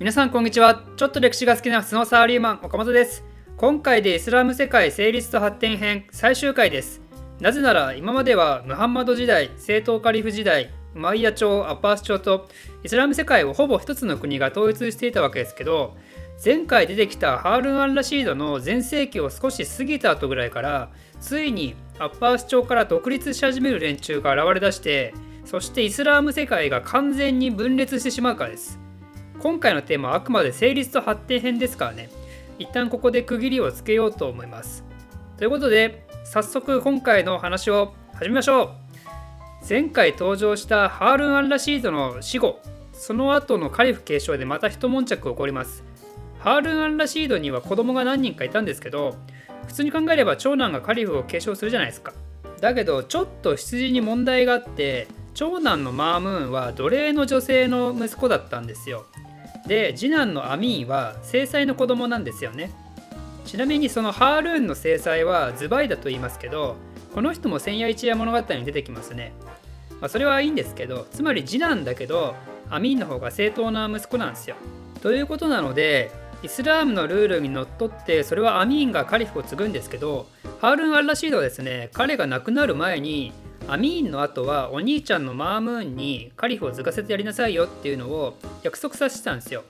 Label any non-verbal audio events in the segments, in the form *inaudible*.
皆さんこんにちは。ちょっと歴史が好きな普通のサラリーマン岡本です。今回でイスラム世界成立と発展編最終回です。なぜなら今まではムハンマド時代正統カリフ時代マイヤ朝アッパース朝とイスラム世界をほぼ一つの国が統一していたわけですけど前回出てきたハールン・アン・ラシードの全盛期を少し過ぎた後ぐらいからついにアッパース朝から独立し始める連中が現れ出してそしてイスラーム世界が完全に分裂してしまうからです。今回のテーマはあくまで成立と発展編ですからね。一旦ここで区切りをつけようと思います。ということで早速今回の話を始めましょう。前回登場したハールン・アン・ラシードの死後その後のカリフ継承でまた一悶着起こります。ハールン・アン・ラシードには子供が何人かいたんですけど普通に考えれば長男がカリフを継承するじゃないですか。だけどちょっと出自に問題があって長男のマームーンは奴隷の女性の息子だったんですよ。で次男のアミーンは正妻の子供なんですよね。ちなみにそのハールーンの正妻はズバイだと言いますけどこの人も千夜一夜物語に出てきますね、まあ、それはいいんですけどつまり次男だけどアミーンの方が正当な息子なんですよ。ということなのでイスラームのルールにのっとってそれはアミーンがカリフを継ぐんですけどハールン・アルラシードはですね彼が亡くなる前にアミーンの後はお兄ちゃんのマームーンにカリフを継がせてやりなさいよっていうのを約束させてたんですよ。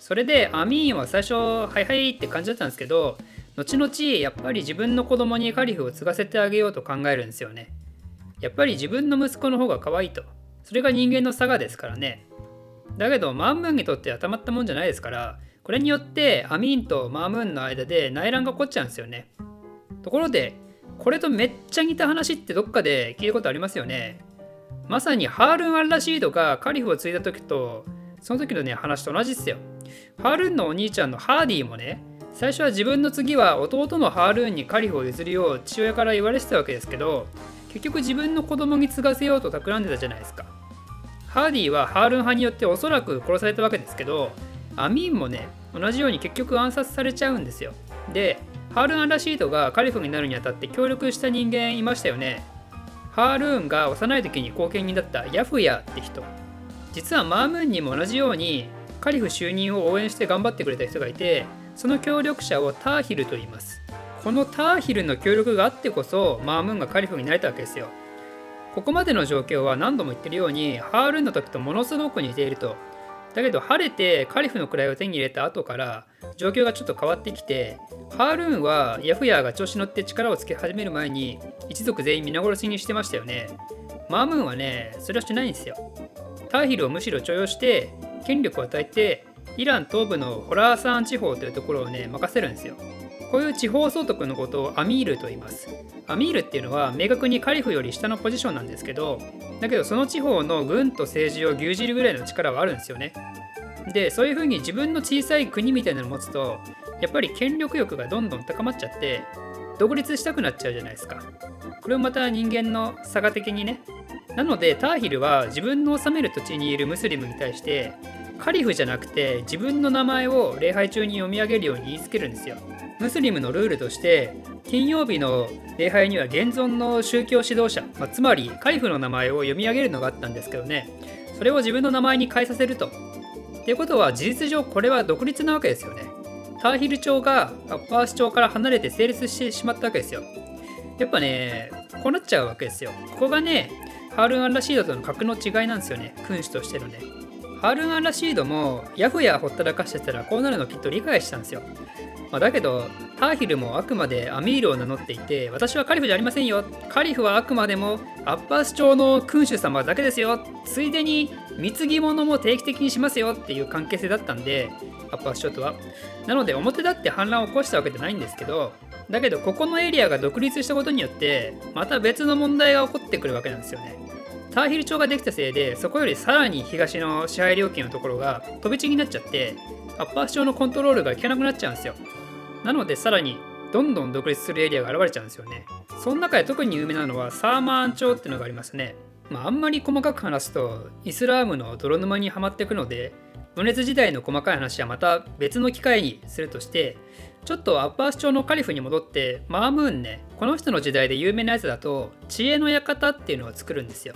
それでアミーンは最初はいはいって感じだったんですけど後々やっぱり自分の子供にカリフを継がせてあげようと考えるんですよね。やっぱり自分の息子の方が可愛いと。それが人間の差がですからね。だけどマームーンにとってはたまったもんじゃないですからこれによってアミーンとマームーンの間で内乱が起こっちゃうんですよね。ところでこれとめっちゃ似た話ってどっかで聞いたことありますよね。まさにハールン・アルラシードがカリフを継いだ時とその時のね話と同じっすよ。ハールンのお兄ちゃんのハーディもね最初は自分の次は弟のハールーンにカリフを譲るよう父親から言われてたわけですけど結局自分の子供に継がせようと企んでたじゃないですか。ハーディはハールン派によっておそらく殺されたわけですけどアミーンもね同じように結局暗殺されちゃうんですよ。でハールーン・ラシードがカリフになるにあたって協力した人間いましたよね。ハールーンが幼い時に後見人だったヤフヤって人。実はマームーンにも同じようにカリフ就任を応援して頑張ってくれた人がいて、その協力者をターヒルと言います。このターヒルの協力があってこそマームーンがカリフになれたわけですよ。ここまでの状況は何度も言ってるようにハールーンの時とものすごく似ていると。だけど晴れてカリフの位を手に入れた後から状況がちょっと変わってきてハールーンはヤフヤーが調子乗って力をつけ始める前に一族全員皆殺しにしてましたよね。マームーンはねそれはしてないんですよ。ターヒルをむしろ重用して権力を与えてイラン東部のホラーサーン地方というところをね任せるんですよ。こういう地方総督のことをアミールと言います。アミールっていうのは明確にカリフより下のポジションなんですけどだけどその地方の軍と政治を牛耳るぐらいの力はあるんですよね。でそういうふうに自分の小さい国みたいなのを持つとやっぱり権力欲がどんどん高まっちゃって独立したくなっちゃうじゃないですか。これもまた人間の差が的にね。なのでターヒルは自分の治める土地にいるムスリムに対してカリフじゃなくて自分の名前を礼拝中に読み上げるように言いつけるんですよ。ムスリムのルールとして金曜日の礼拝には現存の宗教指導者、まあ、つまりカリフの名前を読み上げるのがあったんですけどねそれを自分の名前に変えさせるとっていうことは事実上これは独立なわけですよね。ターヒル朝がアッパース朝から離れて成立してしまったわけですよ。やっぱね、こうなっちゃうわけですよ。ここがね、ハールン・アン・ラシードとの格の違いなんですよね。君主としてのね。ハールン・アン・ラシードもヤフヤほったらかしてたらこうなるのきっと理解したんですよ。まあ、だけど、ターヒルもあくまでアミールを名乗っていて、私はカリフじゃありませんよ。カリフはあくまでもアッパース朝の君主様だけですよ。ついでに貢ぎ物も定期的にしますよっていう関係性だったんで、アッパース朝とは。なので、表立って反乱を起こしたわけじゃないんですけど、だけど、ここのエリアが独立したことによって、また別の問題が起こってくるわけなんですよね。ターヒル朝ができたせいで、そこよりさらに東の支配領域のところが飛び地になっちゃって、アッパース朝のコントロールが効かなくなっちゃうんですよ。なのでさらにどんどん独立するエリアが現れちゃうんですよね。その中で特に有名なのはサーマーン朝っていうのがありますね。まあ、あんまり細かく話すとイスラームの泥沼にはまっていくので分裂時代の細かい話はまた別の機会にするとしてちょっとアッパース朝のカリフに戻ってマームーンねこの人の時代で有名なやつだと知恵の館っていうのを作るんですよ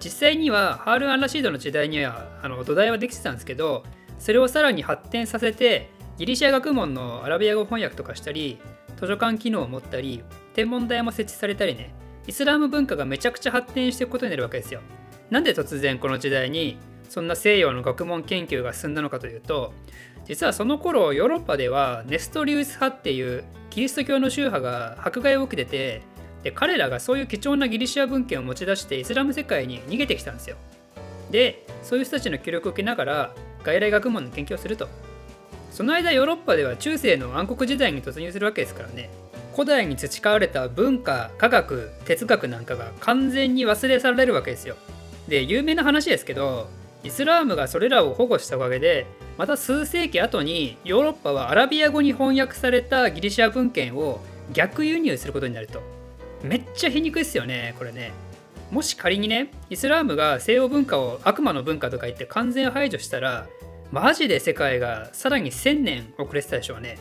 実際にはハール・アンラシードの時代にはあの土台はできてたんですけどそれをさらに発展させてギリシャ学問のアラビア語翻訳とかしたり図書館機能を持ったり天文台も設置されたりね。イスラム文化がめちゃくちゃ発展していくことになるわけですよ。なんで突然この時代にそんな西洋の学問研究が進んだのかというと実はその頃ヨーロッパではネストリウス派っていうキリスト教の宗派が迫害を受けててで彼らがそういう貴重なギリシア文献を持ち出してイスラム世界に逃げてきたんですよ。でそういう人たちの協力を受けながら外来学問の研究をすると。その間ヨーロッパでは中世の暗黒時代に突入するわけですからね。古代に培われた文化科学哲学なんかが完全に忘れ去られるわけですよ。で有名な話ですけどイスラームがそれらを保護したおかげでまた数世紀後にヨーロッパはアラビア語に翻訳されたギリシア文献を逆輸入することになると。めっちゃ皮肉ですよねこれね。もし仮にねイスラームが西洋文化を悪魔の文化とか言って完全排除したらマジで世界がさらに1000年遅れてたでしょうね。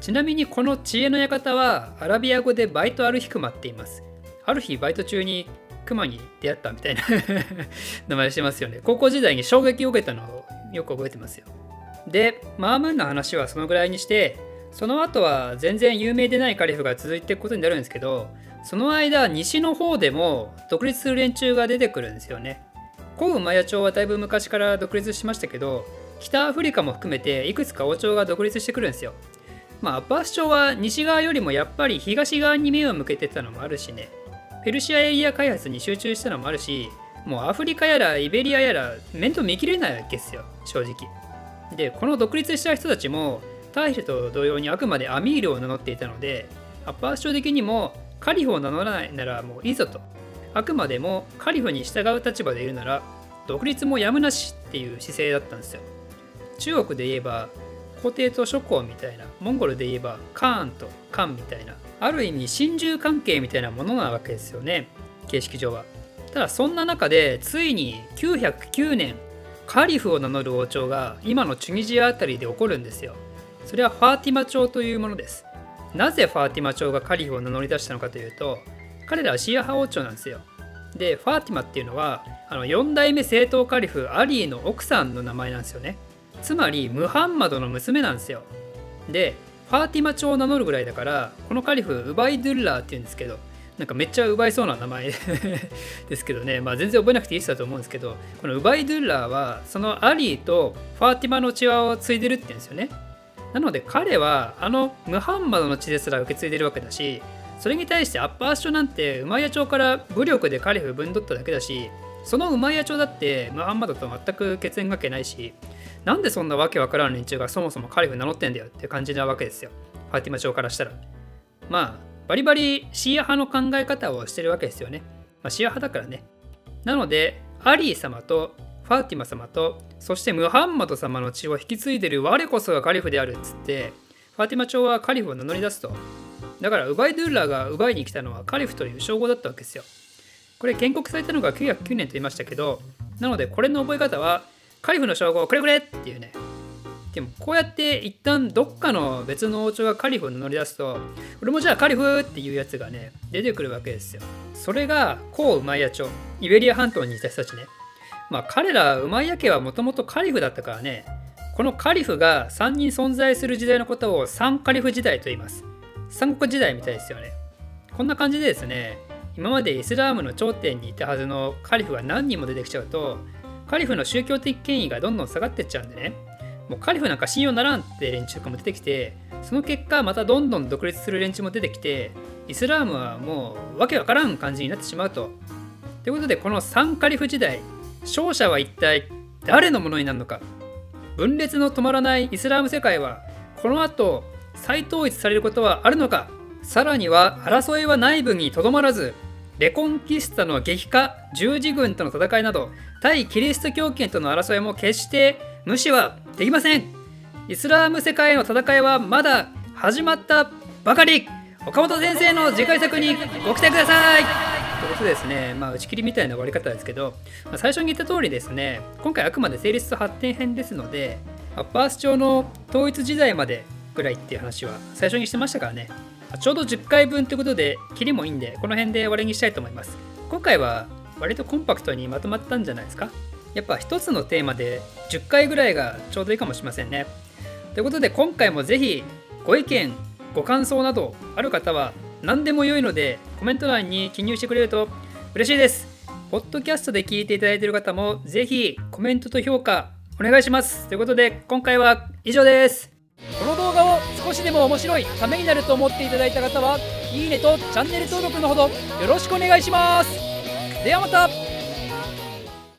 ちなみにこの知恵の館はアラビア語でバイトアルヒクマって言います。ある日バイト中にクマに出会ったみたいな *laughs* 名前してますよね。高校時代に衝撃を受けたのをよく覚えてますよ。でマームーンの話はそのぐらいにしてその後は全然有名でないカリフが続いていくことになるんですけどその間西の方でも独立する連中が出てくるんですよね。古ウマヤ朝はだいぶ昔から独立しましたけど北アフリカも含めていくつか王朝が独立してくるんですよ。まあアッバース朝は西側よりもやっぱり東側に目を向けてたのもあるしね。ペルシアエリア開発に集中したのもあるしもうアフリカやらイベリアやら面倒見きれないわけですよ。正直。でこの独立した人たちもターヒルと同様にあくまでアミールを名乗っていたのでアッバース朝的にもカリフを名乗らないならもういいぞと。あくまでもカリフに従う立場でいるなら独立もやむなしっていう姿勢だったんですよ。中国で言えば皇帝と諸侯みたいなモンゴルで言えばカーンとカンみたいなある意味親中関係みたいなものなわけですよね形式上は。ただそんな中でついに909年カリフを名乗る王朝が今のチュニジアあたりで起こるんですよ。それはファーティマ朝というものです。なぜファーティマ朝がカリフを名乗り出したのかというと彼らはシーア派王朝なんですよ。でファーティマっていうのはあの4代目正統カリフアリーの奥さんの名前なんですよね。つまりムハンマドの娘なんですよ。でファーティマ朝を名乗るぐらいだからこのカリフウバイドゥッラーっていうんですけどなんかめっちゃ奪いそうな名前 *laughs* ですけどね、まあ、全然覚えなくていい人だと思うんですけどこのウバイドゥッラーはそのアリーとファーティマの血を継いでるって言うんですよね。なので彼はあのムハンマドの血ですら受け継いでるわけだしそれに対してアッパー朝なんてウマイヤ朝から武力でカリフ分取っただけだしそのウマイヤ朝だってムハンマドと全く血縁関係ないしなんでそんなわけわからん連中がそもそもカリフ名乗ってんだよって感じなわけですよ。ファティマ朝からしたら。まあバリバリシーア派の考え方をしてるわけですよね、まあ、シーア派だからね。なのでアリー様とファーティマ様とそしてムハンマド様の血を引き継いでる我こそがカリフであるっつってファーティマ朝はカリフを名乗り出すと。だからウバイドゥーラーが奪いに来たのはカリフという称号だったわけですよ。これ建国されたのが909年と言いましたけどなのでこれの覚え方はカリフの称号をくれくれっていうね。でもこうやって一旦どっかの別の王朝がカリフを乗り出すと俺もじゃあカリフっていうやつがね出てくるわけですよ。それがコウ・ウマイヤ朝イベリア半島にいた人たちね。まあ彼らウマイヤ家はもともとカリフだったからね。このカリフが3人存在する時代のことを三カリフ時代と言います。三国時代みたいですよね。こんな感じでですね今までイスラームの頂点にいたはずのカリフが何人も出てきちゃうとカリフの宗教的権威がどんどん下がってっちゃうんでね。もうカリフなんか信用ならんって連中がも出てきてその結果またどんどん独立する連中も出てきてイスラームはもうわけわからん感じになってしまうと。ということでこのサンカリフ時代勝者は一体誰のものになるのか。分裂の止まらないイスラーム世界はこの後再統一されることはあるのか。さらには争いは内部にとどまらずレコンキスタの激化十字軍との戦いなど対キリスト教圏との争いも決して無視はできません。イスラーム世界の戦いはまだ始まったばかり。岡本先生の次回作にご期待ください。ということですね、まあ、打ち切りみたいな終わり方ですけど、まあ、最初に言った通りですね今回あくまで成立と発展編ですのでアッパース朝の統一時代までぐらいっていう話は最初にしてましたからね。ちょうど10回分ということで切りもいいんでこの辺で終わりにしたいと思います。今回は割とコンパクトにまとまったんじゃないですか？やっぱ一つのテーマで10回ぐらいがちょうどいいかもしれませんね。ということで今回もぜひご意見ご感想などある方は何でも良いのでコメント欄に記入してくれると嬉しいです。ポッドキャストで聞いていただいている方もぜひコメントと評価お願いします。ということで今回は以上です。この動画を少しでも面白いためになると思っていただいた方はいいねとチャンネル登録のほどよろしくお願いします。ではまた